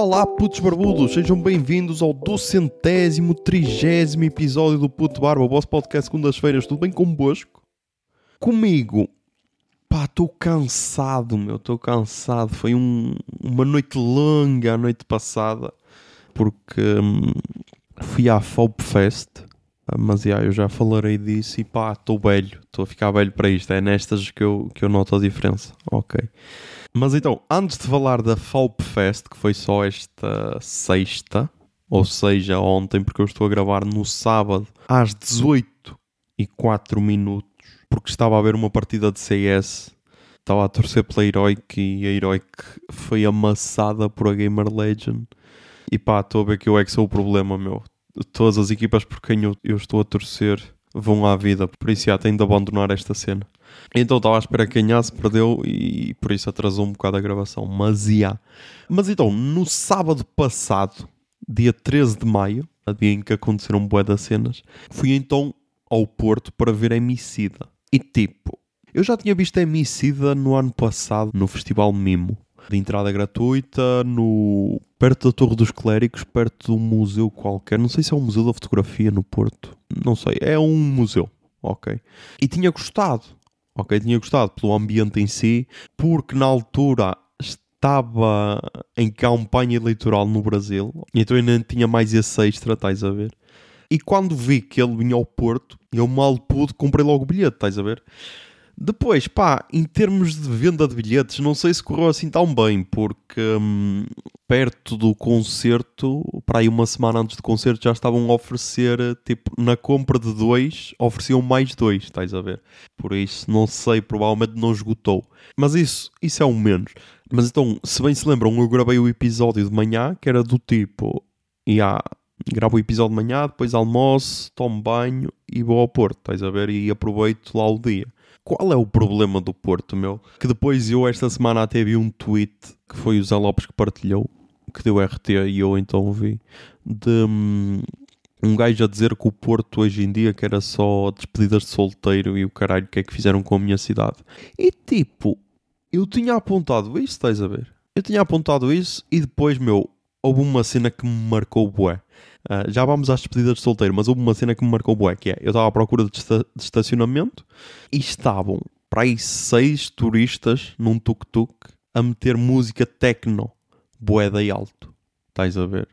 Olá, putos barbudos, sejam bem-vindos ao duzentésimo, trigésimo episódio do Puto Barba, o vosso podcast segundas-feiras. Tudo bem convosco? Comigo, pá, estou cansado, meu, estou cansado. Foi um- uma noite longa a noite passada, porque hum, fui à Folk Fest. Mas já, eu já falarei disso e pá, estou velho, estou a ficar velho para isto. É nestas que eu, que eu noto a diferença. Ok. Mas então, antes de falar da Falp Fest, que foi só esta sexta, ou seja, ontem, porque eu estou a gravar no sábado às 18 e 4 minutos, porque estava a ver uma partida de CS, estava a torcer pela Heroic e a Heroic foi amassada por a Gamer Legend. E pá, estou a ver que eu é que sou o problema, meu. Todas as equipas por quem eu, eu estou a torcer vão à vida, por isso já tenho de abandonar esta cena. Então estava à espera que ganhasse, perdeu e por isso atrasou um bocado a gravação. Mas ia. Mas então, no sábado passado, dia 13 de maio, a dia em que aconteceram bué das cenas, fui então ao Porto para ver Emicida. E tipo, eu já tinha visto Emicida no ano passado, no Festival Mimo. De entrada gratuita, no perto da Torre dos Clérigos, perto de um museu qualquer. Não sei se é um museu da fotografia no Porto. Não sei, é um museu. Ok. E tinha gostado ok? Tinha gostado pelo ambiente em si, porque na altura estava em campanha eleitoral no Brasil, então ainda tinha mais esse extra, estás a ver? E quando vi que ele vinha ao Porto, eu mal pude, comprei logo o bilhete, estás a ver? Depois, pá, em termos de venda de bilhetes, não sei se correu assim tão bem, porque hum, perto do concerto, para aí uma semana antes do concerto, já estavam a oferecer, tipo, na compra de dois, ofereciam mais dois, estás a ver? Por isso, não sei, provavelmente não esgotou. Mas isso, isso é o menos. Mas então, se bem se lembram, eu gravei o episódio de manhã, que era do tipo, e há gravo o episódio de manhã, depois almoço, tomo banho e vou ao Porto, estás a ver? E aproveito lá o dia. Qual é o problema do Porto, meu? Que depois eu esta semana até vi um tweet que foi o Zé Lopes que partilhou, que deu RT e eu então vi, de hum, um gajo a dizer que o Porto hoje em dia que era só despedidas de solteiro e o caralho que é que fizeram com a minha cidade. E tipo, eu tinha apontado isso, estás a ver? Eu tinha apontado isso e depois, meu, houve uma cena que me marcou bué. Ah, já vamos às despedidas de solteiro, mas houve uma cena que me marcou bué, que é, eu estava à procura de, esta- de estacionamento e estavam para aí seis turistas num tuk-tuk a meter música techno, bué de alto. Estás a ver?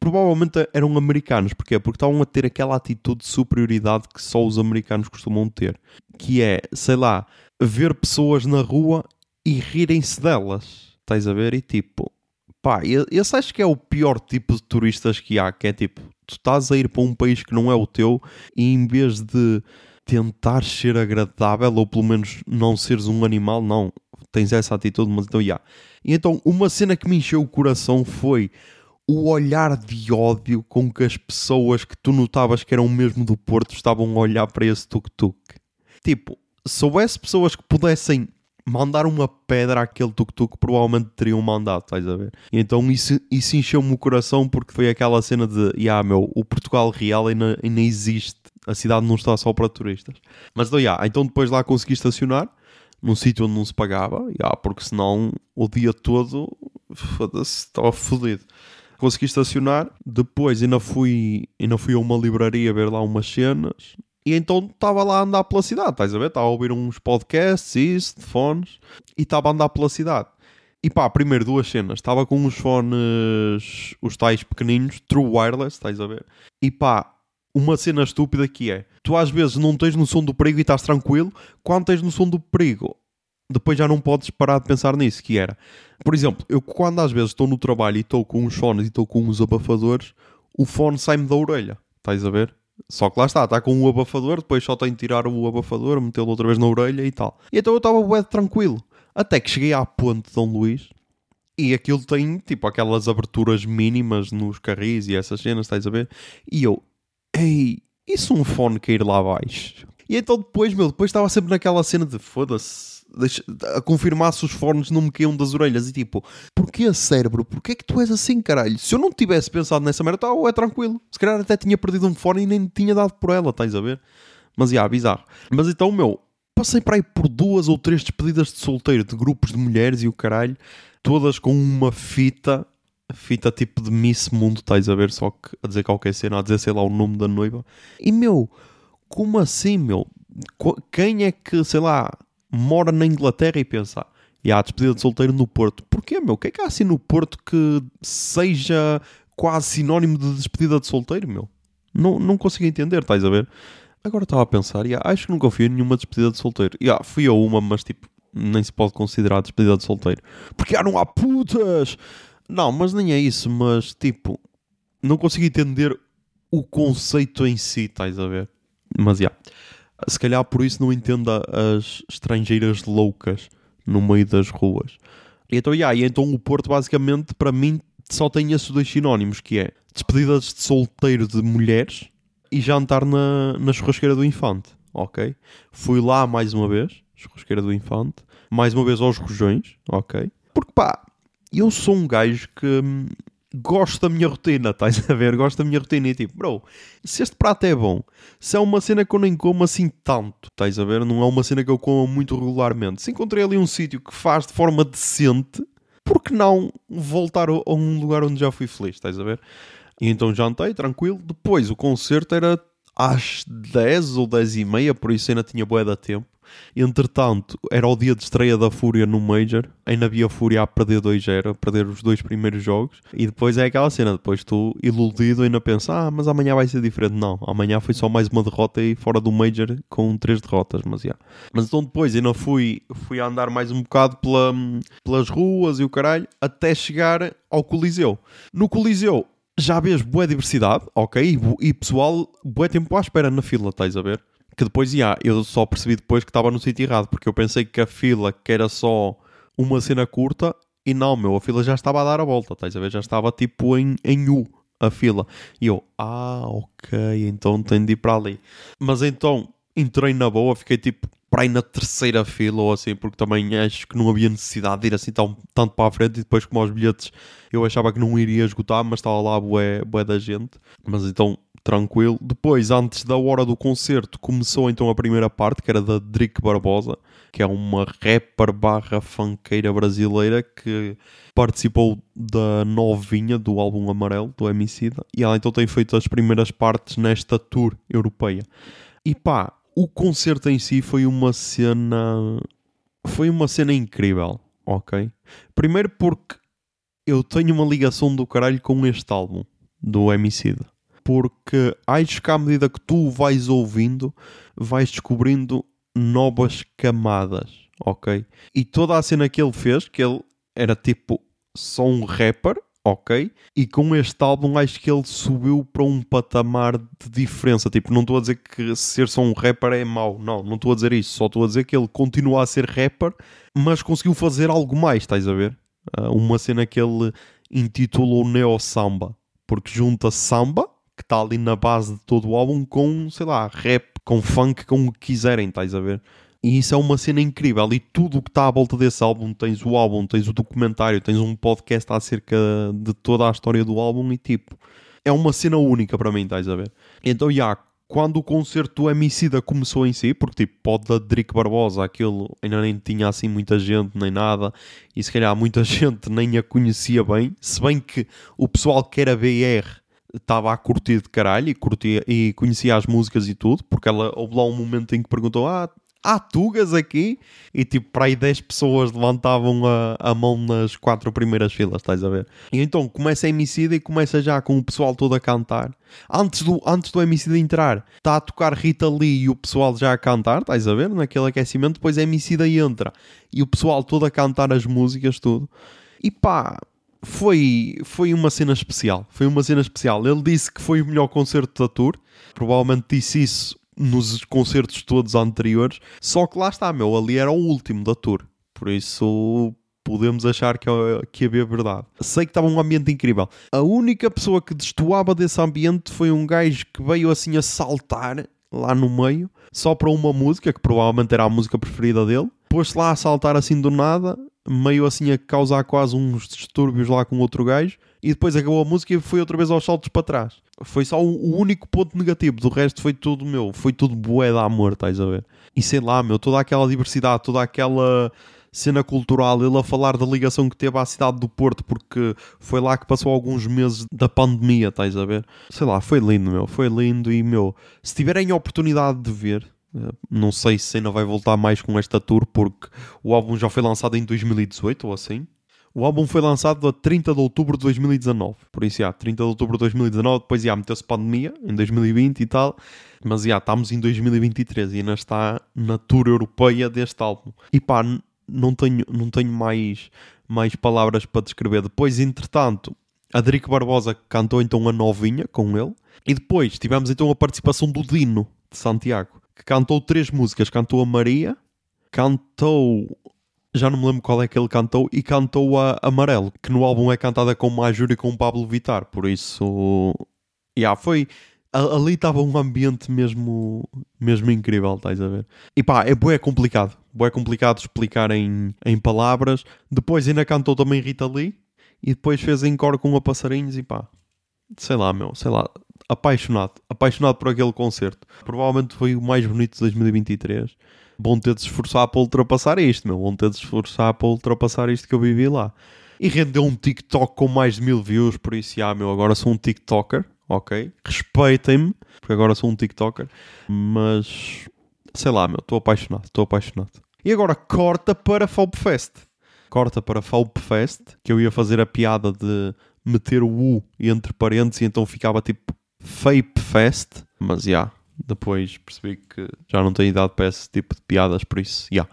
Provavelmente eram americanos, porquê? Porque estavam a ter aquela atitude de superioridade que só os americanos costumam ter. Que é, sei lá, ver pessoas na rua e rirem-se delas. Estás a ver? E tipo, pá, esse acho que é o pior tipo de turistas que há, que é tipo, tu estás a ir para um país que não é o teu e em vez de tentar ser agradável ou pelo menos não seres um animal, não, tens essa atitude, mas então, já. E então, uma cena que me encheu o coração foi o olhar de ódio com que as pessoas que tu notavas que eram mesmo do Porto estavam a olhar para esse tuk-tuk. Tipo, se houvesse pessoas que pudessem mandar uma pedra àquele tuk-tuk, provavelmente teriam mandado, estás a ver? E então isso, isso encheu-me o coração porque foi aquela cena de, yeah, meu, o Portugal real ainda, ainda existe, a cidade não está só para turistas. Mas então, yeah, então depois lá consegui estacionar, num sítio onde não se pagava, yeah, porque senão o dia todo, foda-se, estava fodido. Consegui estacionar, depois ainda fui, ainda fui a uma livraria ver lá umas cenas, e então estava lá a andar pela cidade, estás a ver? Estava a ouvir uns podcasts, isso, de fones, e estava a andar pela cidade. E pá, primeiro duas cenas. Estava com uns fones, os tais pequeninos, True Wireless, estás a ver? E pá, uma cena estúpida que é: tu às vezes não tens noção do perigo e estás tranquilo, quando tens noção do perigo, depois já não podes parar de pensar nisso. Que era, por exemplo, eu quando às vezes estou no trabalho e estou com uns fones e estou com uns abafadores, o fone sai-me da orelha, estás a ver? Só que lá está, está com o abafador, depois só tenho de tirar o abafador, metê-lo outra vez na orelha e tal. E então eu estava bué tranquilo. Até que cheguei à ponte de Dom Luís e aquilo tem tipo aquelas aberturas mínimas nos carris e essas cenas, estás a ver? E eu, ei, se um fone cair lá abaixo? E então depois, meu, depois estava sempre naquela cena de foda-se, a confirmar se os fones não me caíam das orelhas e tipo, porquê cérebro? Porquê que tu és assim, caralho? Se eu não tivesse pensado nessa merda, tá, é tranquilo. Se calhar até tinha perdido um fone e nem tinha dado por ela, estás a ver? Mas, já, bizarro. Mas então, meu, passei para aí por duas ou três despedidas de solteiro de grupos de mulheres e o caralho, todas com uma fita fita tipo de Miss Mundo, estás a ver? Só que a dizer qualquer cena, a dizer sei lá o nome da noiva. E meu, como assim, meu? Quem é que, sei lá, mora na Inglaterra e pensa, e há despedida de solteiro no Porto? Porquê, meu? O que é que há assim no Porto que seja quase sinónimo de despedida de solteiro, meu? Não, não consigo entender, estás a ver? Agora estava a pensar, yeah, acho que nunca fui a nenhuma despedida de solteiro. Yeah, fui a uma, mas tipo, nem se pode considerar despedida de solteiro. Porque ah, não há putas! Não, mas nem é isso, mas tipo, não consigo entender o conceito em si, estás a ver? Mas já. Yeah, se calhar por isso não entenda as estrangeiras loucas no meio das ruas. E então, yeah, e então o Porto basicamente para mim só tem esses dois sinónimos, que é despedidas de solteiro de mulheres e jantar na, na churrasqueira do Infante, ok? Fui lá mais uma vez, churrasqueira do Infante, mais uma vez aos Rojões, ok? Porque pá, eu sou um gajo que hum, gosto da minha rotina, estás a ver? Gosto da minha rotina e tipo, bro, se este prato é bom, se é uma cena que eu nem como assim tanto, estás a ver? Não é uma cena que eu como muito regularmente. Se encontrei ali um sítio que faz de forma decente, por que não voltar a um lugar onde já fui feliz, estás a ver? E então jantei, tranquilo. Depois o concerto era às 10 ou 10 e meia, por isso ainda tinha boa da tempo. Entretanto, era o dia de estreia da Fúria no Major. Ainda havia Fúria a perder 2-0, a perder os dois primeiros jogos. E depois é aquela cena, depois tu iludido ainda pensa, ah, mas amanhã vai ser diferente. Não, amanhã foi só mais uma derrota e fora do Major com três derrotas, mas já. Yeah. Mas então depois ainda fui, fui a andar mais um bocado pela, pelas ruas e o caralho, até chegar ao Coliseu. No Coliseu já vês boa diversidade, ok? E, e pessoal, boa tempo à espera na fila, estás a ver? Que depois, yeah, eu só percebi depois que estava no sítio errado, porque eu pensei que a fila que era só uma cena curta, e não, meu, a fila já estava a dar a volta, estás a ver? Já estava tipo em, em U a fila. E eu, ah, ok, então tenho de ir para ali. Mas então entrei na boa, fiquei tipo, para ir na terceira fila ou assim, porque também acho que não havia necessidade de ir assim tão, tanto para a frente e depois como os bilhetes eu achava que não iria esgotar, mas estava lá bué, bué da gente. Mas então, tranquilo. Depois, antes da hora do concerto, começou então a primeira parte, que era da Drick Barbosa, que é uma rapper barra funkeira brasileira que participou da novinha do álbum Amarelo, do Emicida, e ela então tem feito as primeiras partes nesta tour europeia. E pá, o concerto em si foi uma cena. Foi uma cena incrível, ok? Primeiro porque eu tenho uma ligação do caralho com este álbum do Emicida. Porque acho que à medida que tu vais ouvindo, vais descobrindo novas camadas, ok? E toda a cena que ele fez, que ele era tipo só um rapper, ok. E com este álbum acho que ele subiu para um patamar de diferença. Tipo, não estou a dizer que ser só um rapper é mau, não, não estou a dizer isso. Só estou a dizer que ele continua a ser rapper, mas conseguiu fazer algo mais, estás a ver? Uh, uma cena que ele intitulou Neo Samba, porque junta samba, que está ali na base de todo o álbum, com, sei lá, rap, com funk, com o que quiserem, estás a ver? E isso é uma cena incrível. E tudo o que está à volta desse álbum, tens o álbum, tens o documentário, tens um podcast acerca de toda a história do álbum e tipo, é uma cena única para mim, estás a ver? Então, já, quando o concerto do Emicida começou em si, porque tipo, pode da Drick Barbosa, aquilo ainda nem tinha assim muita gente, nem nada, e se calhar muita gente nem a conhecia bem, se bem que o pessoal que era BR estava a curtir de caralho e, curtia, e conhecia as músicas e tudo, porque ela houve lá um momento em que perguntou: Ah, há tugas aqui e tipo para aí 10 pessoas levantavam a, a mão nas quatro primeiras filas, estás a ver? E então começa a Emicida e começa já com o pessoal todo a cantar. Antes do, antes do Emicida entrar, está a tocar Rita Lee e o pessoal já a cantar, estás a ver? Naquele aquecimento, depois a Emicida entra e o pessoal todo a cantar as músicas, tudo. E pá, foi, foi uma cena especial. Foi uma cena especial. Ele disse que foi o melhor concerto da tour. Provavelmente disse isso nos concertos todos anteriores. Só que lá está, meu, ali era o último da tour. Por isso podemos achar que, que havia verdade. Sei que estava um ambiente incrível. A única pessoa que destoava desse ambiente foi um gajo que veio assim a saltar lá no meio, só para uma música, que provavelmente era a música preferida dele. Pôs-se lá a saltar assim do nada, meio assim a causar quase uns distúrbios lá com outro gajo e depois acabou a música e foi outra vez aos saltos para trás. Foi só o, único ponto negativo, do resto foi tudo meu, foi tudo bué de amor, estás a ver? E sei lá, meu, toda aquela diversidade, toda aquela cena cultural, ele a falar da ligação que teve à cidade do Porto, porque foi lá que passou alguns meses da pandemia, estás a ver? Sei lá, foi lindo, meu, foi lindo e, meu, se tiverem a oportunidade de ver, não sei se ainda vai voltar mais com esta tour, porque o álbum já foi lançado em 2018 ou assim. O álbum foi lançado a 30 de outubro de 2019. Por isso, já, 30 de outubro de 2019, depois, já, meteu-se pandemia em 2020 e tal. Mas, já, estamos em 2023 e ainda está na tour europeia deste álbum. E pá, não tenho, não tenho mais, mais palavras para descrever. Depois, entretanto, Adrico Barbosa cantou então a novinha com ele. E depois tivemos então a participação do Dino, de Santiago, que cantou três músicas. Cantou a Maria, cantou já não me lembro qual é que ele cantou, e cantou a Amarelo, que no álbum é cantada com Majur e com Pablo Vitar, por isso, yeah, foi, ali estava um ambiente mesmo, mesmo incrível, estás a ver? E pá, é bué complicado, bué complicado explicar em, em palavras, depois ainda cantou também Rita Lee, e depois fez em cor com a Passarinhos, e pá, sei lá, meu, sei lá, apaixonado, apaixonado por aquele concerto. Provavelmente foi o mais bonito de 2023 bom ter de se esforçar para ultrapassar isto, meu. Bom ter de se esforçar para ultrapassar isto que eu vivi lá. E rendeu um TikTok com mais de mil views, por isso, ah, meu, agora sou um TikToker, ok? Respeitem-me, porque agora sou um TikToker. Mas, sei lá, meu, estou apaixonado, estou apaixonado. E agora corta para Fest. Corta para Fest, que eu ia fazer a piada de meter o U entre parênteses então ficava tipo Fape Fest, mas já, yeah, depois percebi que já não tenho idade para esse tipo de piadas, por isso, já. Yeah.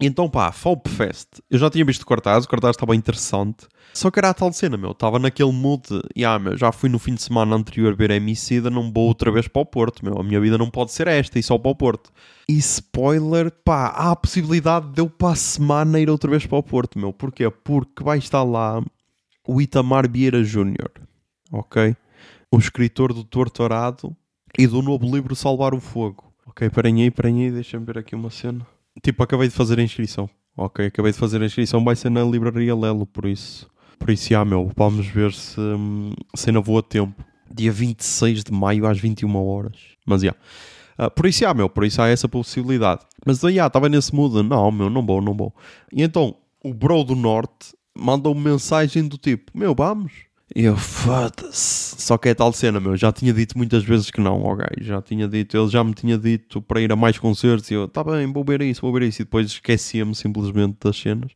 Então pá, Folk Fest. Eu já tinha visto o cartaz, o cartaz estava interessante. Só que era a tal cena, meu. Estava naquele mood yeah, meu, já fui no fim de semana anterior ver a Emicida, não vou outra vez para o Porto, meu. A minha vida não pode ser esta e só para o Porto. E spoiler, pá, há a possibilidade de eu para a semana ir outra vez para o Porto, meu. Porquê? Porque vai estar lá o Itamar Vieira Júnior, ok? O escritor do Torturado e do novo livro Salvar o Fogo. Ok, parem aí, parem aí, deixa-me ver aqui uma cena. Tipo, acabei de fazer a inscrição. Ok, acabei de fazer a inscrição, vai ser na livraria Lelo, por isso. Por isso, já, meu, vamos ver se, se ainda vou a tempo. Dia 26 de maio às 21 horas. Mas, já. Uh, por isso, já, meu, por isso há essa possibilidade. Mas, já, estava nesse mood. Não, meu, não vou, não vou. E então, o bro do Norte mandou-me mensagem do tipo, meu, vamos. E eu, foda-se. Só que é tal cena, meu. Já tinha dito muitas vezes que não, ok. Já tinha dito, ele já me tinha dito para ir a mais concertos. E eu, tá bem, vou ver isso, vou ver isso. E depois esquecia-me simplesmente das cenas.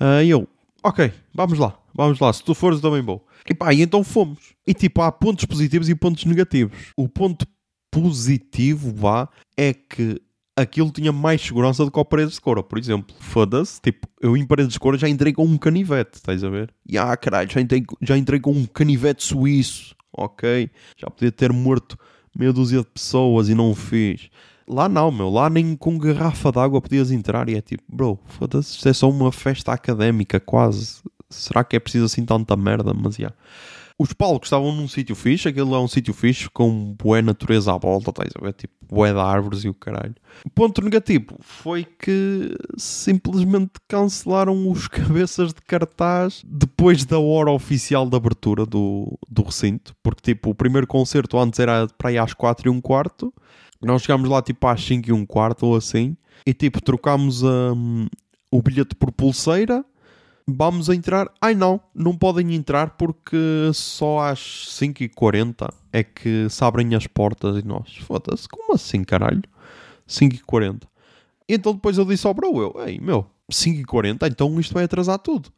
Uh, e eu, ok, vamos lá, vamos lá. Se tu fores, também vou. E pá, e então fomos. E tipo, há pontos positivos e pontos negativos. O ponto positivo, vá, é que aquilo tinha mais segurança do que o Paredes de Cora. Por exemplo, foda-se, tipo, eu em Paredes de Cora já entrei com um canivete, estás a ver? E ah, caralho, já entrei, já entrei com um canivete suíço, ok? Já podia ter morto meia dúzia de pessoas e não o fiz. Lá não, meu, lá nem com garrafa d'água podias entrar e é tipo, bro, foda-se, isto é só uma festa académica, quase. Será que é preciso assim tanta merda? Mas já. Yeah. Os palcos estavam num sítio fixe, aquele é um sítio fixe com boa natureza à volta, estás a ver? Tipo, boé de árvores e o caralho. Ponto negativo foi que simplesmente cancelaram os cabeças de cartaz depois da hora oficial de abertura do, do recinto, porque tipo, o primeiro concerto antes era para ir às 4 e um quarto, nós chegámos lá tipo às 5 e um quarto ou assim, e tipo, trocámos um, o bilhete por pulseira vamos entrar. Ai não, não podem entrar porque só às 5h40 é que se abrem as portas e nós. Foda-se, como assim, caralho? 5h40. Então depois eu disse ao bro, eu, ei, meu, 5h40, então isto vai atrasar tudo.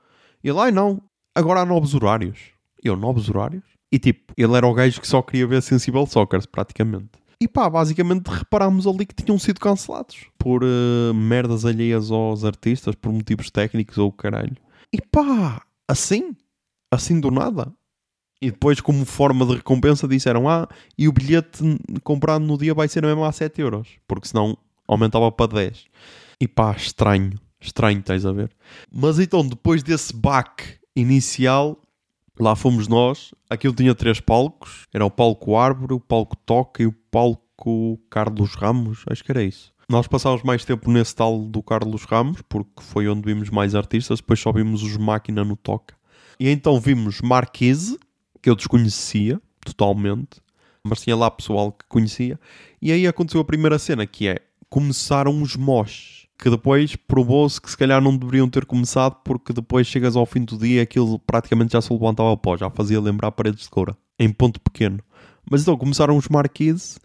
E ele, ai não, agora há novos horários. Eu, novos horários? E tipo, ele era o gajo que só queria ver Sensible Soccer, praticamente. E pá, basicamente reparámos ali que tinham sido cancelados por uh, merdas alheias aos artistas, por motivos técnicos ou caralho. E pá, assim, assim do nada. E depois, como forma de recompensa, disseram: Ah, e o bilhete comprado no dia vai ser mesmo a 7 euros, porque senão aumentava para 10. E pá, estranho, estranho, tens a ver. Mas então, depois desse back inicial, lá fomos nós. Aquilo tinha três palcos: era o palco Árvore, o palco Toca e o palco Carlos Ramos. Acho que era isso. Nós passámos mais tempo nesse tal do Carlos Ramos, porque foi onde vimos mais artistas, depois só vimos os Máquina no Toca. E então vimos Marquise, que eu desconhecia totalmente, mas tinha lá pessoal que conhecia. E aí aconteceu a primeira cena, que é, começaram os mosh. que depois provou-se que se calhar não deveriam ter começado porque depois chegas ao fim do dia aquilo praticamente já se levantava pó, já fazia lembrar paredes de coura, em ponto pequeno. Mas então começaram os marquises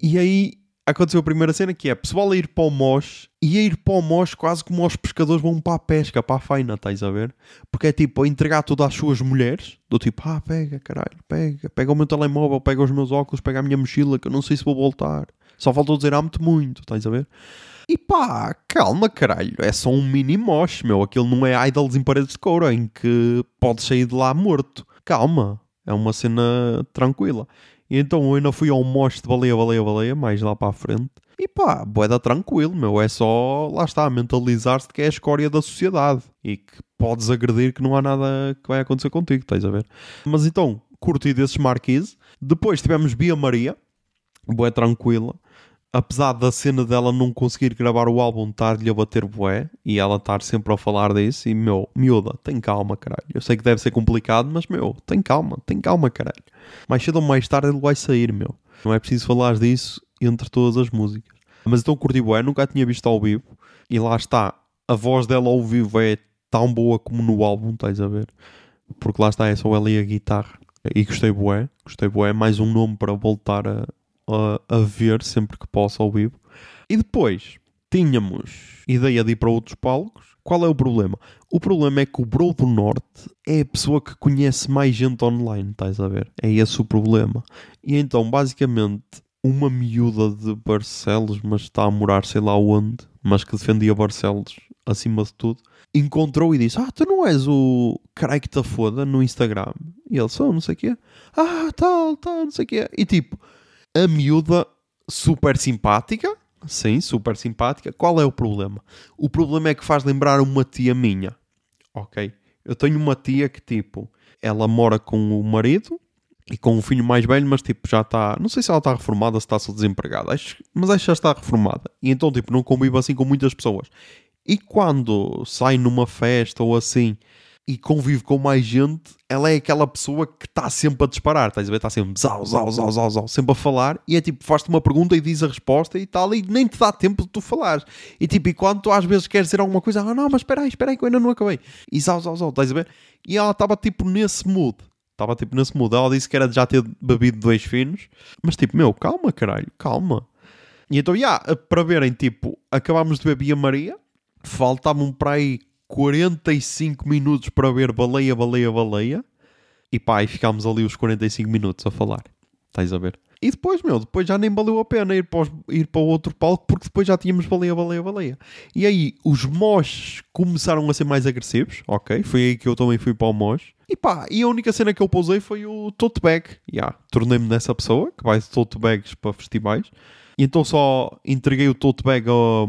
e aí aconteceu a primeira cena que é pessoal a ir para o Mosh e a ir para o Mosh quase como os pescadores vão para a pesca, para a faina, estás a ver? Porque é tipo a entregar tudo às suas mulheres, do tipo, ah, pega, caralho, pega, pega o meu telemóvel, pega os meus óculos, pega a minha mochila, que eu não sei se vou voltar. Só faltou dizer amo-te muito, estás a ver? E pá, calma, caralho, é só um mini mosh, meu. Aquilo não é idols em paredes de couro em que podes sair de lá morto. Calma, é uma cena tranquila. E então eu ainda fui ao mosh de baleia, baleia, baleia, mais lá para a frente. E pá, boeda tranquilo, meu. É só, lá está, mentalizar-se que é a escória da sociedade e que podes agredir que não há nada que vai acontecer contigo, estás a ver? Mas então, curti desses marquise. Depois tivemos Bia Maria, boé tranquila apesar da cena dela não conseguir gravar o álbum, estar-lhe a bater bué e ela estar sempre a falar disso. E meu, miúda, tem calma, caralho. Eu sei que deve ser complicado, mas meu, tem calma, tem calma, caralho. Mais cedo ou mais tarde ele vai sair, meu. Não é preciso falar disso entre todas as músicas. Mas então curti bué, nunca tinha visto ao vivo e lá está. A voz dela ao vivo é tão boa como no álbum, estás a ver? Porque lá está, é só ela e a guitarra. E gostei bué, gostei bué. Mais um nome para voltar a, a, a ver sempre que posso ao vivo. E depois tínhamos ideia de ir para outros palcos. Qual é o problema? O problema é que o Bro do Norte é a pessoa que conhece mais gente online, estás a ver? É esse o problema. E então, basicamente, uma miúda de Barcelos, mas está a morar sei lá onde, mas que defendia Barcelos acima de tudo, encontrou e disse: Ah, tu não és o carai que te foda no Instagram? E ele só, não sei o quê. Ah, tal, tal, não sei o quê. E tipo, a miúda super simpática. Sim, super simpática. Qual é o problema? O problema é que faz lembrar uma tia minha. Ok? Eu tenho uma tia que, tipo, ela mora com o marido e com o filho mais velho, mas, tipo, já está. Não sei se ela está reformada, se está só desempregada, acho, mas acho que já está reformada. E então, tipo, não convive assim com muitas pessoas. E quando sai numa festa ou assim e convive com mais gente, ela é aquela pessoa que está sempre a disparar, estás a ver? Está sempre zau, zau, zau, zau, zau, sempre a falar e é tipo, faz-te uma pergunta e diz a resposta e tal, e nem te dá tempo de tu falares. E tipo, e quando tu às vezes queres dizer alguma coisa, ah não, mas espera aí, espera aí que eu ainda não acabei. E zau, zau, zau, estás a ver? E ela estava tipo nesse mood. Estava tipo nesse mood. Ela disse que era de já ter bebido dois finos, mas tipo, meu, calma caralho, calma. E então, já, yeah, para verem, tipo, acabámos de beber a Maria, faltavam para aí 45 minutos para ver baleia, baleia, baleia. E pá, e ficámos ali os 45 minutos a falar. Estás a ver? E depois, meu, depois já nem valeu a pena ir para, os, ir para o outro palco porque depois já tínhamos baleia, baleia, baleia. E aí os mosh começaram a ser mais agressivos, ok? Foi aí que eu também fui para o mosh. E pá, e a única cena que eu pousei foi o tote bag. Yeah, tornei-me nessa pessoa que vai de tote bags para festivais. E então só entreguei o tote bag ao,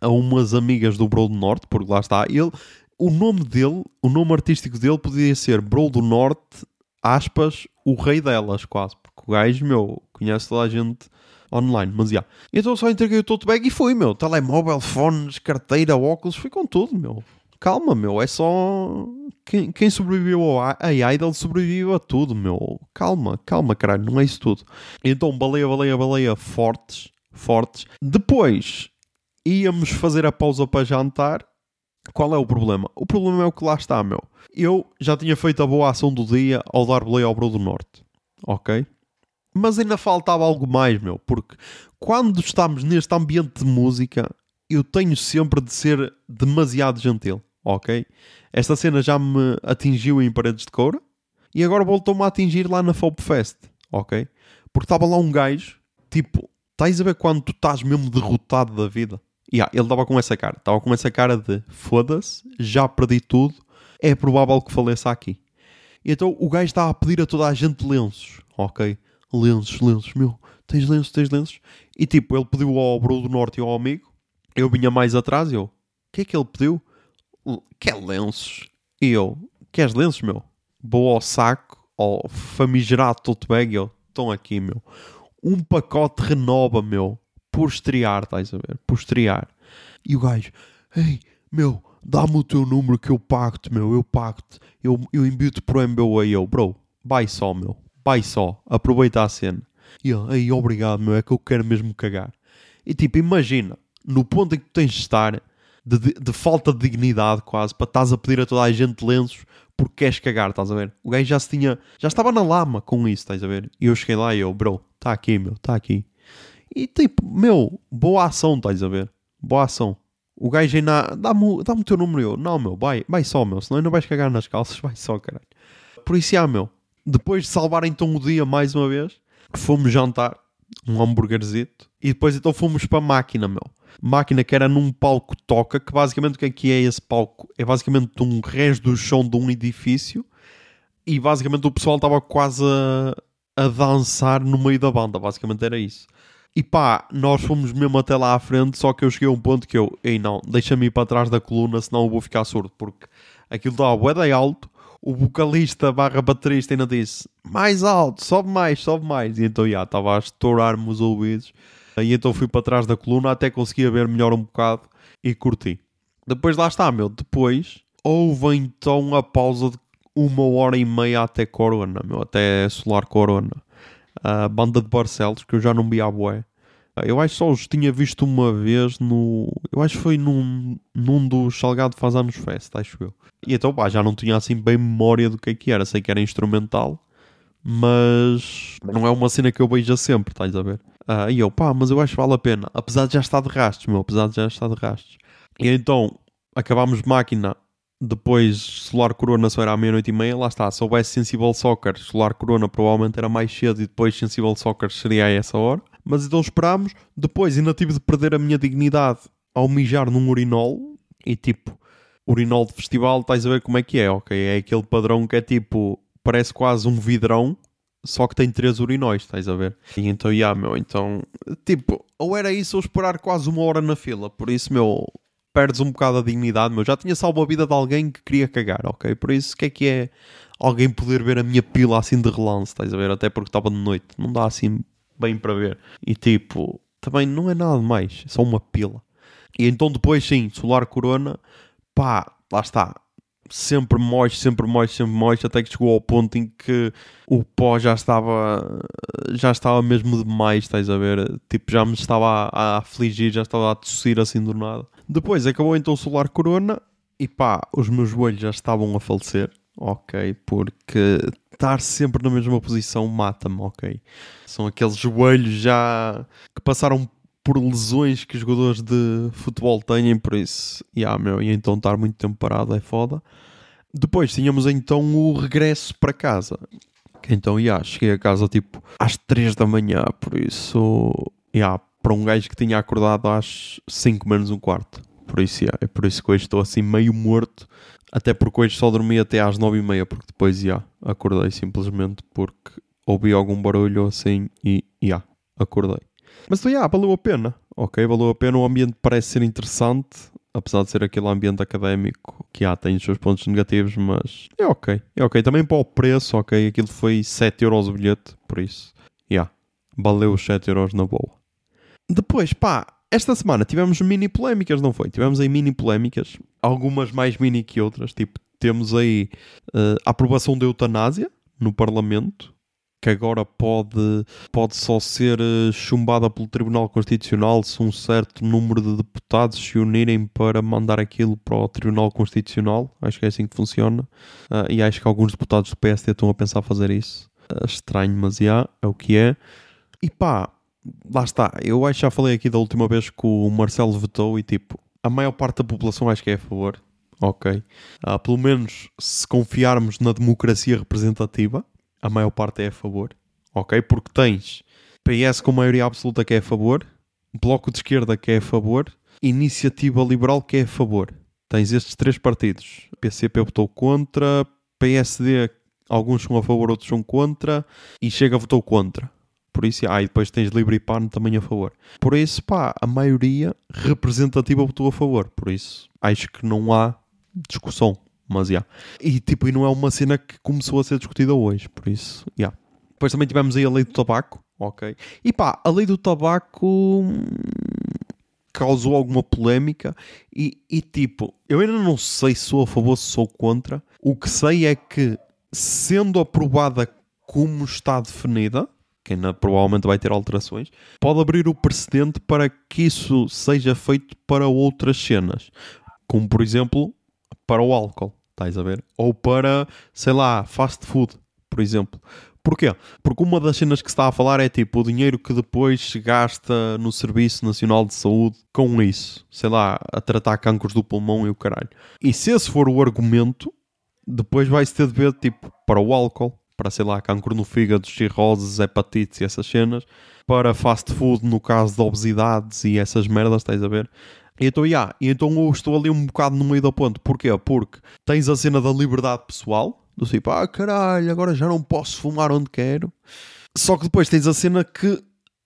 a umas amigas do Bro do Norte, porque lá está, ele, o nome dele, o nome artístico dele podia ser Bro do Norte, aspas, o rei delas, quase, porque o gajo, meu, conhece toda a gente online, mas já. Yeah. Então só entreguei o tote bag e fui, meu, telemóvel, fones, carteira, óculos, fui com tudo, meu. Calma, meu, é só. Quem, quem sobreviveu a, Idol sobreviveu a tudo, meu. Calma, calma, caralho, não é isso tudo. Então, baleia, baleia, baleia, fortes, fortes. Depois, íamos fazer a pausa para jantar. Qual é o problema? O problema é o que lá está, meu. Eu já tinha feito a boa ação do dia ao dar boleia ao Bro do Norte. Ok? Mas ainda faltava algo mais, meu. Porque quando estamos neste ambiente de música, eu tenho sempre de ser demasiado gentil. Ok? Esta cena já me atingiu em paredes de coura. E agora voltou-me a atingir lá na Folk Fest. Ok? Porque estava lá um gajo, tipo, estás a ver quando tu estás mesmo derrotado da vida? Yeah, ele estava com essa cara. Estava com essa cara de foda-se, já perdi tudo, é provável que faleça aqui. E então o gajo estava a pedir a toda a gente lenços. Ok? Lenços, lenços, meu, tens lenços, tens lenços. E tipo, ele pediu ao Bro do Norte e ao amigo. Eu vinha mais atrás eu, o que é que ele pediu? Quer lenços? E eu, queres lenços, meu? Vou ao saco, ao famigerado tote bag, eu, estão aqui, meu. Um pacote renova, meu por estrear, estás a ver? Por estrear. E o gajo, ei, meu, dá-me o teu número que eu pago-te, meu, eu pago-te, eu, eu envio-te para o MBA, eu, bro, vai só, meu, vai só, aproveita a cena. E ele, ei, obrigado, meu, é que eu quero mesmo cagar. E tipo, imagina, no ponto em que tu tens de estar, de, de, de falta de dignidade quase, para estás a pedir a toda a gente lenços porque queres cagar, estás a ver? O gajo já se tinha, já estava na lama com isso, estás a ver? E eu cheguei lá e eu, bro, está aqui, meu, está aqui. E tipo, meu, boa ação, estás a ver? Boa ação. O gajo ainda dá-me dá o teu número. Eu, não, meu, vai, vai só, meu, senão não vais cagar nas calças, vai só, caralho. Por isso, já, meu, depois de salvar então o dia mais uma vez, fomos jantar, um hambúrguerzito, e depois então fomos para a máquina, meu. Máquina que era num palco toca, que basicamente o que é que é esse palco? É basicamente um res do chão de um edifício, e basicamente o pessoal estava quase a, a dançar no meio da banda, basicamente era isso. E pá, nós fomos mesmo até lá à frente, só que eu cheguei a um ponto que eu, ei não, deixa-me ir para trás da coluna, senão eu vou ficar surdo, porque aquilo estava bué alto, o vocalista barra baterista ainda disse, mais alto, sobe mais, sobe mais, e então já, estava a estourar-me os ouvidos, e então fui para trás da coluna até conseguia ver melhor um bocado e curti. Depois lá está, meu, depois houve então a pausa de uma hora e meia até Corona, meu, até Solar Corona. A banda de Barcelos, que eu já não vi a bué. Eu acho que só os tinha visto uma vez no. Eu acho que foi num, num dos Salgado Faz Anos Fest, acho eu. E então, pá, já não tinha assim bem memória do que é que era. Sei que era instrumental, mas não é uma cena que eu vejo sempre, estás a ver? Uh, e eu, pá, mas eu acho que vale a pena. Apesar de já estar de rastos, meu, apesar de já estar de rastos. E então, acabámos máquina depois, Solar Corona só era à meia-noite e meia. Lá está. Se houvesse Sensible Soccer, Solar Corona provavelmente era mais cedo e depois Sensible Soccer seria a essa hora. Mas então esperámos. Depois ainda tive de perder a minha dignidade ao mijar num urinol. E tipo, urinol de festival, estás a ver como é que é, ok? É aquele padrão que é tipo, parece quase um vidrão, só que tem três urinóis, estás a ver? E então, já, meu, então, tipo, ou era isso ou esperar quase uma hora na fila. Por isso, meu, perdes um bocado a dignidade, meu. Já tinha salvo a vida de alguém que queria cagar, ok? Por isso, o que é que é alguém poder ver a minha pila assim de relance, estás a ver? Até porque estava de noite, não dá assim bem para ver. E tipo, também não é nada mais, é só uma pila. E então depois, sim, Solar Corona, pá, lá está. Sempre moche, sempre moche, sempre moche, até que chegou ao ponto em que o pó já estava já estava mesmo demais, estás a ver? Tipo, já me estava a, a afligir, já estava a tossir assim do nada. Depois acabou então o Solar Corona e pá, os meus joelhos já estavam a falecer, ok? Porque estar sempre na mesma posição mata-me, ok? São aqueles joelhos já que passaram por lesões que os jogadores de futebol têm, por isso, yeah, meu, e então estar muito tempo parado é foda. Depois tínhamos então o regresso para casa. Então, yeah, cheguei a casa tipo às 3 da manhã, por isso, yeah, para um gajo que tinha acordado às 5 menos um quarto. Por isso, yeah, é por isso que hoje estou assim meio morto. Até porque hoje só dormi até às 9 e meia, porque depois, yeah, acordei simplesmente porque ouvi algum barulho assim e, yeah, acordei. Mas yeah, valeu a pena. Ok, valeu a pena. O ambiente parece ser interessante, apesar de ser aquele ambiente académico que yeah, tem os seus pontos negativos, mas é ok. É ok. Também para o preço, ok, aquilo foi 7 euros o bilhete, por isso, yeah, valeu os 7 euros na boa. Depois, pá, esta semana tivemos mini polémicas, não foi? Tivemos aí mini polémicas, algumas mais mini que outras, tipo, temos aí uh, a aprovação da eutanásia no Parlamento, que agora pode, pode só ser uh, chumbada pelo Tribunal Constitucional se um certo número de deputados se unirem para mandar aquilo para o Tribunal Constitucional. Acho que é assim que funciona. Uh, e acho que alguns deputados do PSD estão a pensar fazer isso. Estranho, mas já, é o que é. E pá, lá está. Eu acho que já falei aqui da última vez que o Marcelo votou e tipo, a maior parte da população acho que é a favor. Ok. Uh, pelo menos se confiarmos na democracia representativa, a maior parte é a favor. Ok? Porque tens PS com maioria absoluta que é a favor, Bloco de Esquerda que é a favor, Iniciativa Liberal que é a favor. Tens estes três partidos. PCP votou contra, PSD, alguns são a favor, outros são contra, e Chega votou contra. Por isso, ah, e depois tens Livre e PAN também a favor. Por isso, pá, a maioria representativa votou a favor. Por isso, acho que não há discussão. Mas, já. Yeah. E, tipo, e não é uma cena que começou a ser discutida hoje. Por isso, já. Yeah. Depois também tivemos aí a lei do tabaco. Ok. E pá, a lei do tabaco causou alguma polémica e, e, tipo, eu ainda não sei se sou a favor se sou contra. O que sei é que, sendo aprovada como está definida, que ainda provavelmente vai ter alterações, pode abrir o precedente para que isso seja feito para outras cenas, como por exemplo para o álcool, estás a ver? Ou para, sei lá, fast food, por exemplo. Porquê? Porque uma das cenas que se está a falar é tipo o dinheiro que depois se gasta no Serviço Nacional de Saúde com isso, sei lá, a tratar cancros do pulmão e o caralho. E se esse for o argumento, depois vai-se ter de ver tipo para o álcool, para sei lá, cancro no fígado, cirroses, hepatites e essas cenas, para fast food no caso de obesidades e essas merdas, estás a ver? E então, yeah, e então eu estou ali um bocado no meio do ponto. Porquê? Porque tens a cena da liberdade pessoal, do tipo, ah caralho, agora já não posso fumar onde quero. Só que depois tens a cena que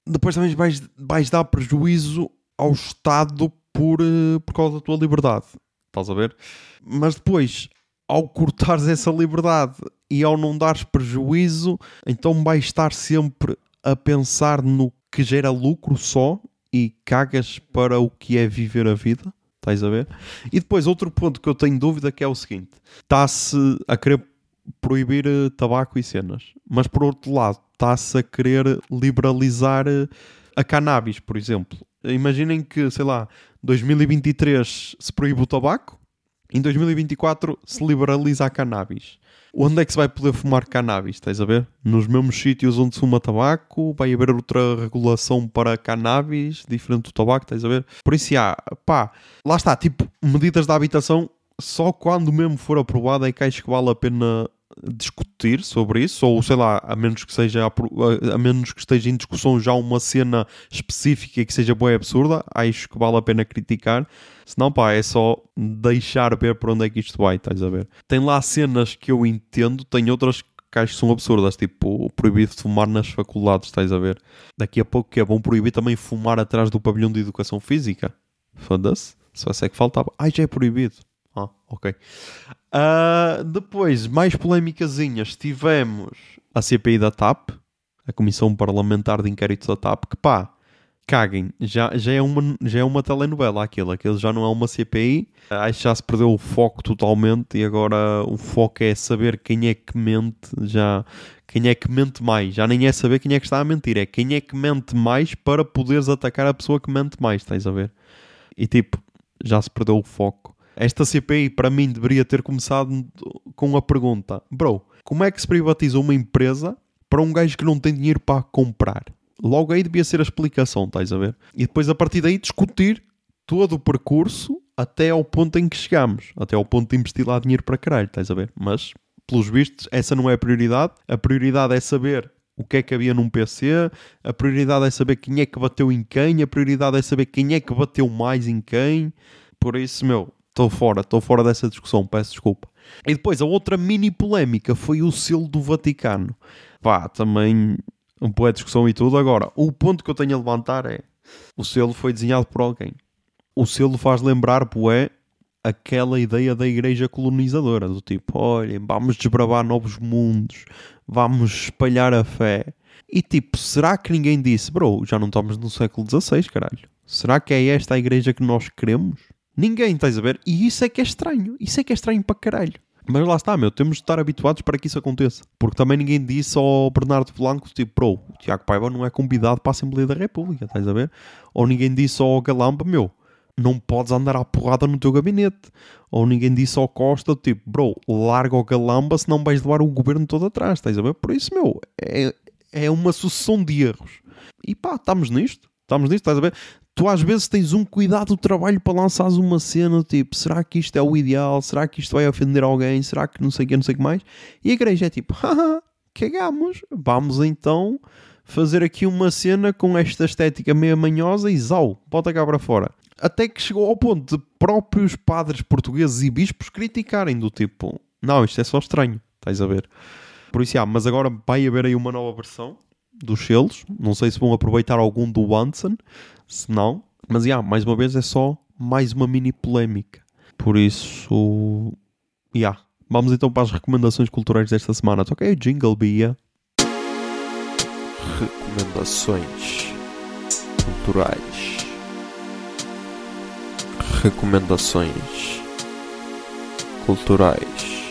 depois também vais, vais dar prejuízo ao Estado por, eh, por causa da tua liberdade. Estás a ver? Mas depois, ao cortares essa liberdade e ao não dares prejuízo, então vais estar sempre a pensar no que gera lucro só e cagas para o que é viver a vida. Estás a ver? E depois, outro ponto que eu tenho dúvida que é o seguinte: está-se a querer proibir uh, tabaco e cenas. Mas por outro lado, está-se a querer liberalizar uh, a cannabis, por exemplo. Imaginem que, sei lá, 2023 se proíbe o tabaco, em 2024 se liberaliza a cannabis. Onde é que se vai poder fumar cannabis? Estás a ver? Nos mesmos sítios onde se fuma tabaco, vai haver outra regulação para cannabis, diferente do tabaco, estás a ver? Por isso, há, pá, lá está, tipo, medidas da habitação só quando mesmo for aprovado é que acho que vale a pena discutir sobre isso, ou sei lá, a menos que seja a, menos que esteja em discussão já uma cena específica que seja boa e absurda, acho que vale a pena criticar. Se não, pá, é só deixar ver para onde é que isto vai, estás a ver? Tem lá cenas que eu entendo, tem outras que acho que são absurdas, tipo proibido de fumar nas faculdades, estás a ver? Daqui a pouco que é bom proibir também fumar atrás do pavilhão de educação física. Foda-se, só é que faltava. Ai, já é proibido. Ah, ok. Uh, depois, mais polémicasinhas, tivemos a CPI da TAP, a Comissão Parlamentar de Inquérito da TAP, que pá, caguem, já, já, é uma, já é uma telenovela aquilo, aquilo já não é uma CPI, acho que já se perdeu o foco totalmente e agora o foco é saber quem é que mente, já quem é que mente mais, já nem é saber quem é que está a mentir, é quem é que mente mais para poderes atacar a pessoa que mente mais, estás a ver? E tipo, já se perdeu o foco. Esta CPI, para mim, deveria ter começado com a pergunta: Bro, como é que se privatiza uma empresa para um gajo que não tem dinheiro para comprar? Logo aí devia ser a explicação, estás a ver? E depois, a partir daí, discutir todo o percurso até ao ponto em que chegamos, até ao ponto de investir lá dinheiro para caralho, estás a ver? Mas, pelos vistos, essa não é a prioridade. A prioridade é saber o que é que havia num PC, a prioridade é saber quem é que bateu em quem, a prioridade é saber quem é que bateu mais em quem. Por isso, meu, Estou fora, estou fora dessa discussão, peço desculpa. E depois a outra mini polémica foi o selo do Vaticano. Pá, também um de discussão e tudo. Agora, o ponto que eu tenho a levantar é: o selo foi desenhado por alguém. O selo faz lembrar, poé, aquela ideia da igreja colonizadora, do tipo, olhem, vamos desbravar novos mundos, vamos espalhar a fé. E tipo, será que ninguém disse, bro, já não estamos no século XVI, caralho? Será que é esta a igreja que nós queremos? Ninguém, estás a ver? E isso é que é estranho. Isso é que é estranho para caralho. Mas lá está, meu, temos de estar habituados para que isso aconteça. Porque também ninguém disse ao Bernardo Blanco, tipo, bro, o Tiago Paiva não é convidado para a Assembleia da República, estás a ver? Ou ninguém disse ao Galamba, meu, não podes andar à porrada no teu gabinete. Ou ninguém disse ao Costa, tipo, bro, larga o Galamba senão vais levar o governo todo atrás, estás a ver? Por isso, meu, é, é uma sucessão de erros. E pá, estamos nisto. Estamos nisto, estás a ver? tu às vezes tens um cuidado do trabalho para lançares uma cena, tipo, será que isto é o ideal? Será que isto vai ofender alguém? Será que não sei o que, não sei o que mais? E a igreja é tipo, haha, cagamos, vamos então fazer aqui uma cena com esta estética meio manhosa e zau, bota cá para fora. Até que chegou ao ponto de próprios padres portugueses e bispos criticarem do tipo, não, isto é só estranho, estás a ver? Por isso, ah, mas agora vai haver aí uma nova versão dos selos, não sei se vão aproveitar algum do Wanson, se não, mas yeah, mais uma vez é só mais uma mini polémica. Por isso, yeah. vamos então para as recomendações culturais desta semana. Aí o jingle, Bia. Recomendações culturais. Recomendações culturais.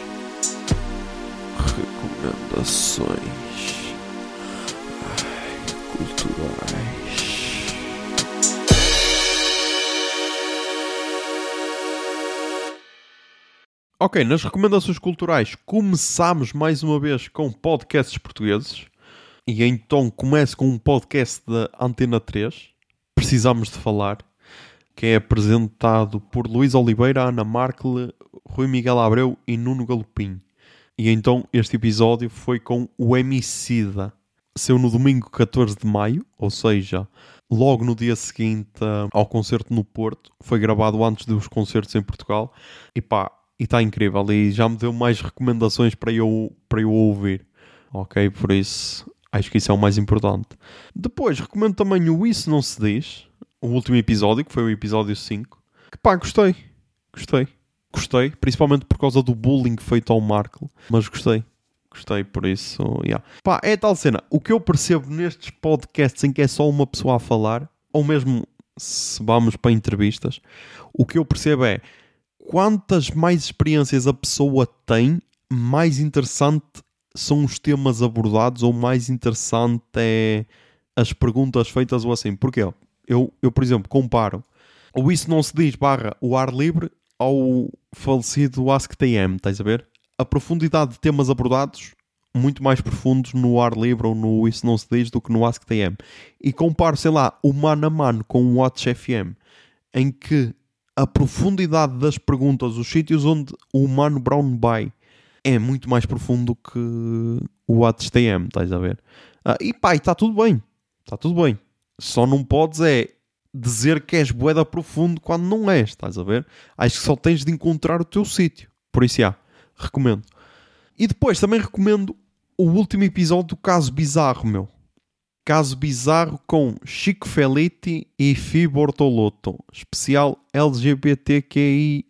Recomendações culturais. Ok, nas recomendações culturais começamos mais uma vez com podcasts portugueses. E então começo com um podcast da Antena 3. Precisamos de falar. Que é apresentado por Luís Oliveira, Ana Markle, Rui Miguel Abreu e Nuno Galopim. E então este episódio foi com o Emicida. Saiu no domingo 14 de maio, ou seja, logo no dia seguinte uh, ao concerto no Porto. Foi gravado antes dos concertos em Portugal. E pá, e está incrível. E já me deu mais recomendações para eu, para eu ouvir. Ok? Por isso, acho que isso é o mais importante. Depois, recomendo também o Isso Não Se Diz, o último episódio, que foi o episódio 5. Que pá, gostei. Gostei. Gostei, principalmente por causa do bullying feito ao Markle. Mas gostei. Gostei, por isso, yeah. Pá, é tal cena. O que eu percebo nestes podcasts em que é só uma pessoa a falar, ou mesmo se vamos para entrevistas, o que eu percebo é quantas mais experiências a pessoa tem, mais interessante são os temas abordados ou mais interessante é as perguntas feitas ou assim. Porquê? Eu, eu por exemplo, comparo o Isso Não Se Diz barra o Ar Livre ao falecido AskTM, estás a ver? A profundidade de temas abordados muito mais profundos no ar livre ou no Isso Não Se Diz do que no AskTM. E comparo, sei lá, o mano a mano com o Watch FM, em que a profundidade das perguntas, os sítios onde o Mano Brown vai, é muito mais profundo que o WatchTM, estás a ver? Ah, e pá, está tudo bem. Está tudo bem. Só não podes é dizer que és boeda profundo quando não és, estás a ver? Acho que só tens de encontrar o teu sítio. Por isso, já, recomendo. E depois também recomendo o último episódio do Caso Bizarro, meu. Caso bizarro com Chico Felitti e Fi Bortolotto. Especial LGBTQIAP+.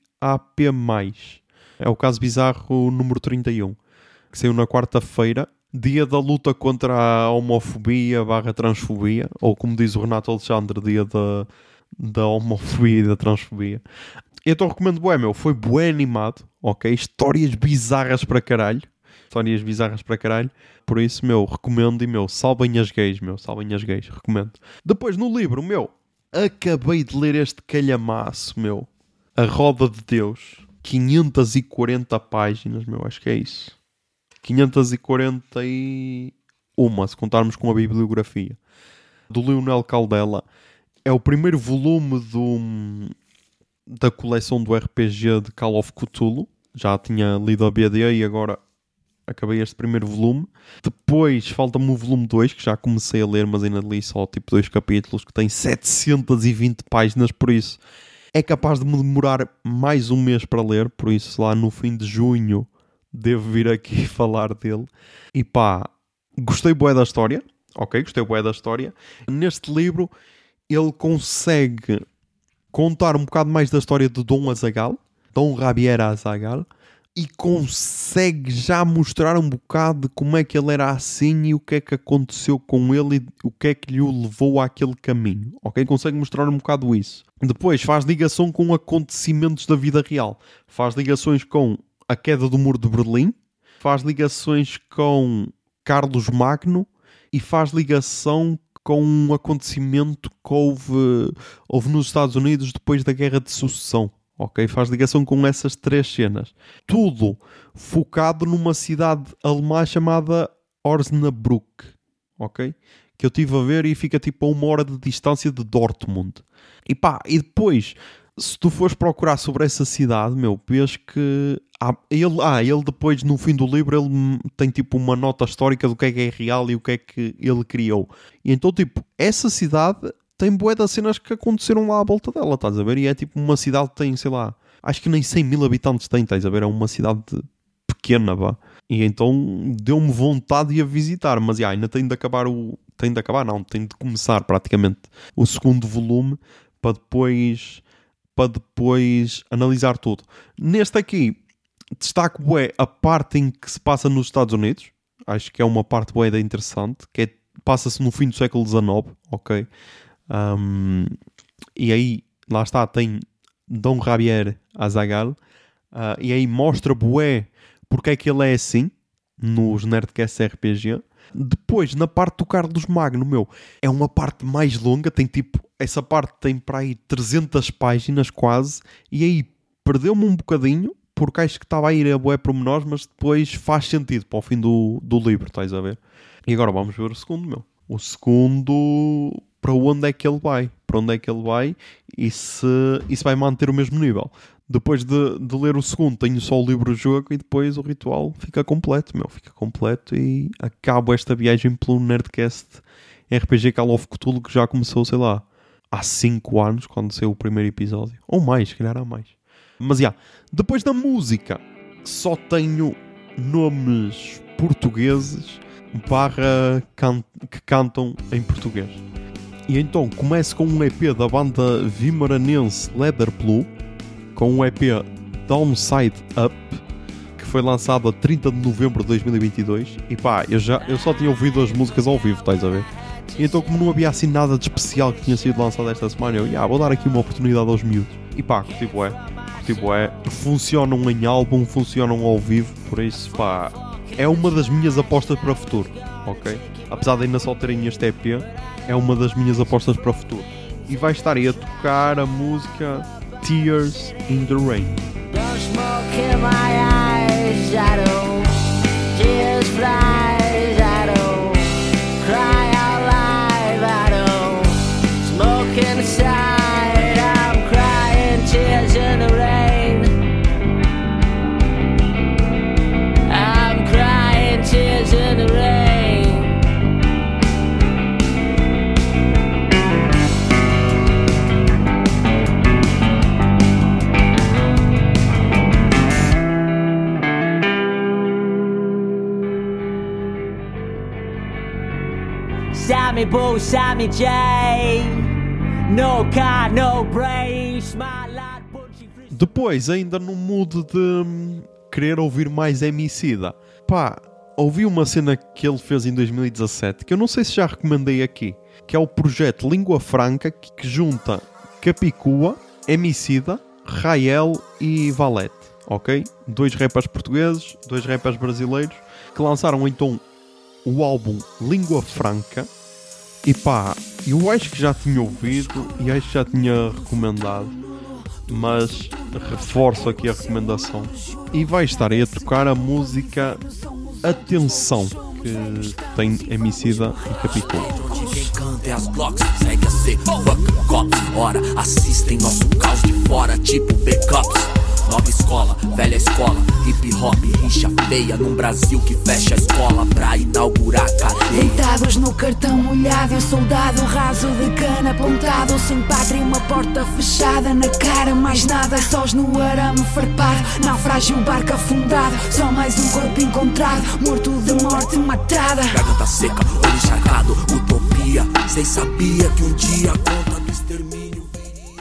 É o caso bizarro número 31. Que saiu na quarta-feira. Dia da luta contra a homofobia barra transfobia. Ou como diz o Renato Alexandre, dia da, da homofobia e da transfobia. Então recomendo bué, meu. Foi bué animado, ok? Histórias bizarras para caralho histórias bizarras para caralho. Por isso, meu, recomendo e, meu, salvem as gays, meu, salvem as gays, recomendo. Depois, no livro, meu, acabei de ler este calhamaço, meu, A Roda de Deus, 540 páginas, meu, acho que é isso. 541, se contarmos com a bibliografia. Do Lionel Caldela. É o primeiro volume do, da coleção do RPG de Call of Cthulhu. Já tinha lido a BD e agora acabei este primeiro volume. Depois falta-me o volume 2, que já comecei a ler, mas ainda li só tipo dois capítulos, que tem 720 páginas, por isso é capaz de me demorar mais um mês para ler, por isso lá no fim de junho devo vir aqui falar dele. E pá, gostei bué da história, ok? Gostei bué da história. Neste livro ele consegue contar um bocado mais da história de Dom Azagal, Dom Javier Azagal, e consegue já mostrar um bocado de como é que ele era assim e o que é que aconteceu com ele e o que é que lhe o levou àquele caminho, ok? Consegue mostrar um bocado isso. Depois faz ligação com acontecimentos da vida real, faz ligações com a queda do muro de Berlim, faz ligações com Carlos Magno e faz ligação com um acontecimento que houve, houve nos Estados Unidos depois da Guerra de Sucessão ok? Faz ligação com essas três cenas. Tudo focado numa cidade alemã chamada Osnabrück, ok? Que eu estive a ver e fica tipo a uma hora de distância de Dortmund. E pá, e depois, se tu fores procurar sobre essa cidade, meu, vês que ah, ele, ah, ele depois no fim do livro ele tem tipo uma nota histórica do que é que é real e o que é que ele criou. E então, tipo, essa cidade tem bué das cenas que aconteceram lá à volta dela, estás a ver? E é tipo uma cidade que tem, sei lá, acho que nem 100 mil habitantes tem, estás a ver? É uma cidade pequena, vá. E então deu-me vontade de a visitar, mas já, ainda tem de acabar o. Tem de acabar, não, tem de começar praticamente o segundo volume para depois, para depois analisar tudo. Neste aqui, destaco bué a parte em que se passa nos Estados Unidos. Acho que é uma parte bué interessante, que é, passa-se no fim do século XIX, ok? Um, e aí, lá está, tem Dom Javier Azagal. Uh, e aí mostra bué porque é que ele é assim nos Nerdcast RPG. Depois, na parte do Carlos Magno, meu, é uma parte mais longa, tem tipo, essa parte tem para aí 300 páginas quase, e aí perdeu-me um bocadinho, porque acho que estava a ir a boé menores, mas depois faz sentido para o fim do, do livro, estás a ver? E agora vamos ver o segundo, meu. O segundo, para onde é que ele vai? Para onde é que ele vai e se, e se vai manter o mesmo nível. Depois de, de ler o segundo, tenho só o livro-jogo e depois o ritual fica completo, meu. Fica completo e acabo esta viagem pelo Nerdcast RPG Call of Cthulhu que já começou, sei lá, há 5 anos, quando saiu o primeiro episódio. Ou mais, se calhar há mais. Mas, já, yeah, depois da música, só tenho nomes portugueses barra can que cantam em português. E então começo com um EP da banda vimaranense Leather Blue, com um EP Downside Up, que foi lançado a 30 de novembro de 2022. E pá, eu, já, eu só tinha ouvido as músicas ao vivo, estás a ver? E então, como não havia assim nada de especial que tinha sido lançado esta semana, eu, yeah, vou dar aqui uma oportunidade aos miúdos. E pá, tipo é, tipo é, funcionam em álbum, funcionam ao vivo, por isso pá, é uma das minhas apostas para o futuro, ok? Apesar de ainda só terem este EP, é uma das minhas apostas para o futuro. E vai estar aí a tocar a música Tears in the Rain. Car, no brains, Depois, ainda no mood de hum, querer ouvir mais Emicida, pá, ouvi uma cena que ele fez em 2017 que eu não sei se já recomendei aqui, que é o projeto Língua Franca que, que junta Capicua, Emicida, Rael e Valete, ok? Dois rappers portugueses, dois rappers brasileiros que lançaram então o álbum Língua Franca. E pá, eu acho que já tinha ouvido e acho que já tinha recomendado, mas reforço aqui a recomendação. E vai estar aí a tocar a música Atenção, que tem Emicida e Capitão. É as blocks, segue a ser fuck cops. Ora, assistem nosso caos de fora, tipo backups. Nova escola, velha escola, hip hop, rixa feia num Brasil que fecha a escola pra inaugurar a cadeia. Deitados no cartão molhado, um soldado raso de cana apontado, sem pátria, uma porta fechada na cara, mais nada, sós no arame farpado, naufrágio, barco afundado, só mais um corpo encontrado, morto de morte matada. Garganta seca, olho encharcado, utopia, sem sabia que um dia a conta do.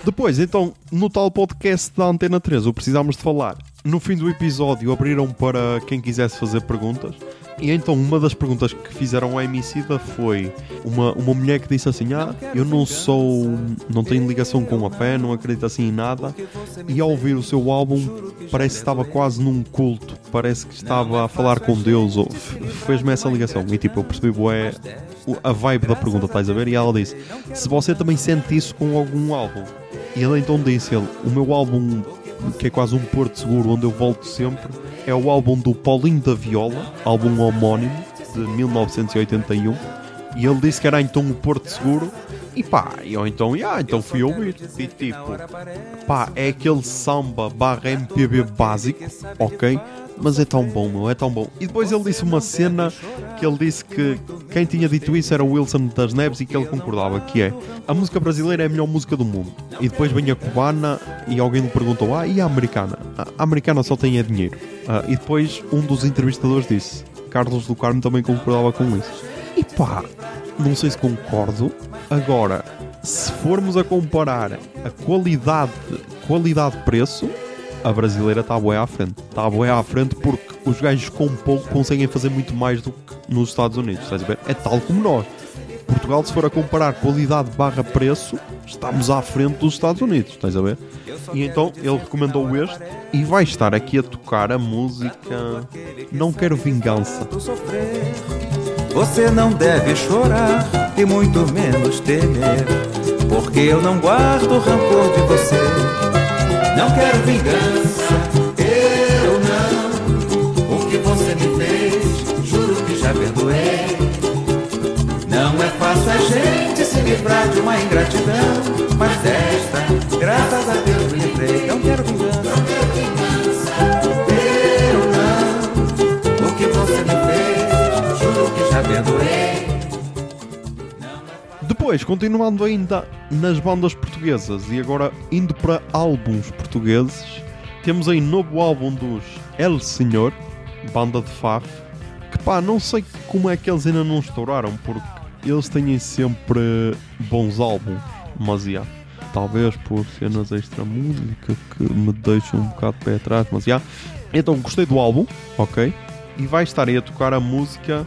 Depois, então, no tal podcast da Antena 3, o Precisámos de Falar, no fim do episódio abriram para quem quisesse fazer perguntas. E então uma das perguntas que fizeram à Emicida foi uma, uma mulher que disse assim: Ah, eu não sou. não tenho ligação com a fé, não acredito assim em nada. E ao ouvir o seu álbum, parece que estava quase num culto, parece que estava a falar com Deus, fez-me essa ligação. E tipo, eu percebi, é a vibe da pergunta, estás a ver? E ela disse: Se você também sente isso com algum álbum. E ele então disse: ele, O meu álbum, que é quase um porto seguro, onde eu volto sempre, é o álbum do Paulinho da Viola, álbum homónimo de 1981. E ele disse que era então o Porto Seguro. E pá, eu então, yeah, então fui ouvir. E tipo, pá, é aquele samba barra MPB básico, ok? mas é tão bom, meu, é tão bom. E depois ele disse uma cena que ele disse que quem tinha dito isso era o Wilson das Neves e que ele concordava, que é a música brasileira é a melhor música do mundo. E depois vem a cubana e alguém lhe perguntou, ah, e a americana? A americana só tem é dinheiro. Uh, e depois um dos entrevistadores disse, Carlos do Carmo também concordava com isso. E pá, não sei se concordo. Agora, se formos a comparar a qualidade qualidade-preço, a brasileira está boa à frente. Está boa à frente porque os gajos com pouco conseguem fazer muito mais do que nos Estados Unidos. Estás a ver? É tal como nós. Portugal, se for a comparar qualidade barra preço, estamos à frente dos Estados Unidos, estás a ver? E então ele recomendou este e vai estar aqui a tocar a música Não Quero Vingança. Você não deve chorar e muito menos temer, porque eu não guardo rancor de você. Não quero vingança, eu não. O que você me fez, juro que já perdoei. Não é fácil a gente se livrar de uma ingratidão, mas desta, Depois, continuando ainda nas bandas portuguesas e agora indo para álbuns portugueses, temos aí novo álbum dos El Senhor, banda de Faf, que pá, não sei como é que eles ainda não estouraram, porque eles têm sempre bons álbuns, mas já. Talvez por cenas extra música que me deixam um bocado de pé atrás, mas já. Então gostei do álbum, ok? E vai estar aí a tocar a música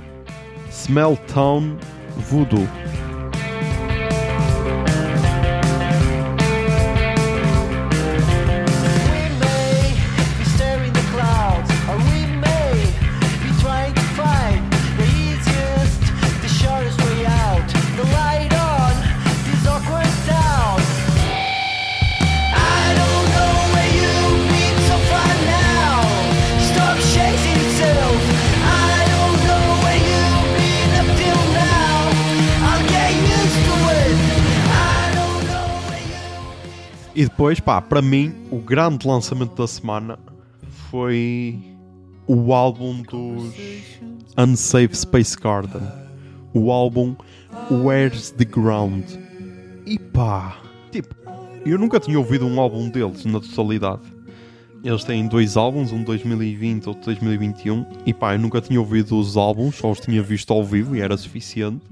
Smell Town Voodoo. E depois, pá, para mim, o grande lançamento da semana foi o álbum dos Unsafe Space Garden. O álbum Where's the Ground. E pá, tipo, eu nunca tinha ouvido um álbum deles na totalidade. Eles têm dois álbuns, um de 2020 outro de 2021. E pá, eu nunca tinha ouvido os álbuns, só os tinha visto ao vivo e era suficiente.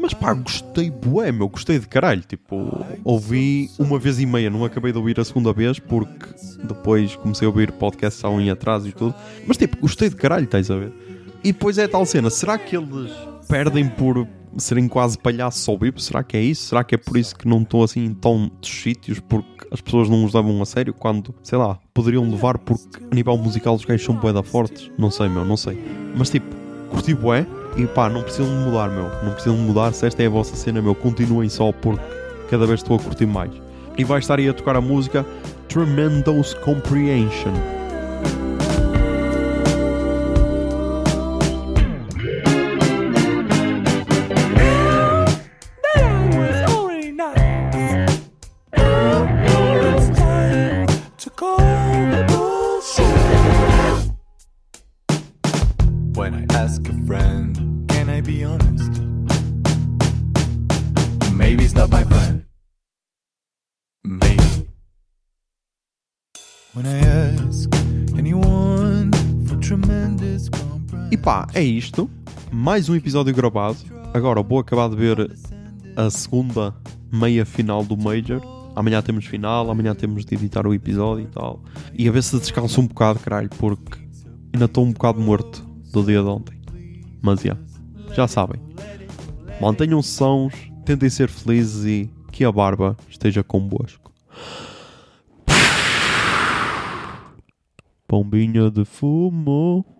Mas pá, gostei bué, meu, gostei de caralho. Tipo, ouvi uma vez e meia, não acabei de ouvir a segunda vez porque depois comecei a ouvir podcasts há um em atrás e tudo. Mas tipo, gostei de caralho, estás a ver? E depois é tal cena, será que eles perdem por serem quase palhaços ao vivo? Será que é isso? Será que é por isso que não estão assim em tantos sítios porque as pessoas não os levam a sério quando, sei lá, poderiam levar porque a nível musical os gajos são bué da fortes? Não sei, meu, não sei. Mas tipo, curti bué e pá, não precisam de mudar, meu. Não precisam de mudar. Se esta é a vossa cena, meu, continuem só porque cada vez estou a curtir mais. E vai estar aí a tocar a música Tremendous Comprehension. Pá, é isto. Mais um episódio gravado. Agora vou acabar de ver a segunda meia final do Major. Amanhã temos final, amanhã temos de editar o episódio e tal. E a ver se descanso um bocado, caralho, porque ainda estou um bocado morto do dia de ontem. Mas já, já sabem. Mantenham-se sãos, tentem ser felizes e que a barba esteja convosco. Pombinha de fumo.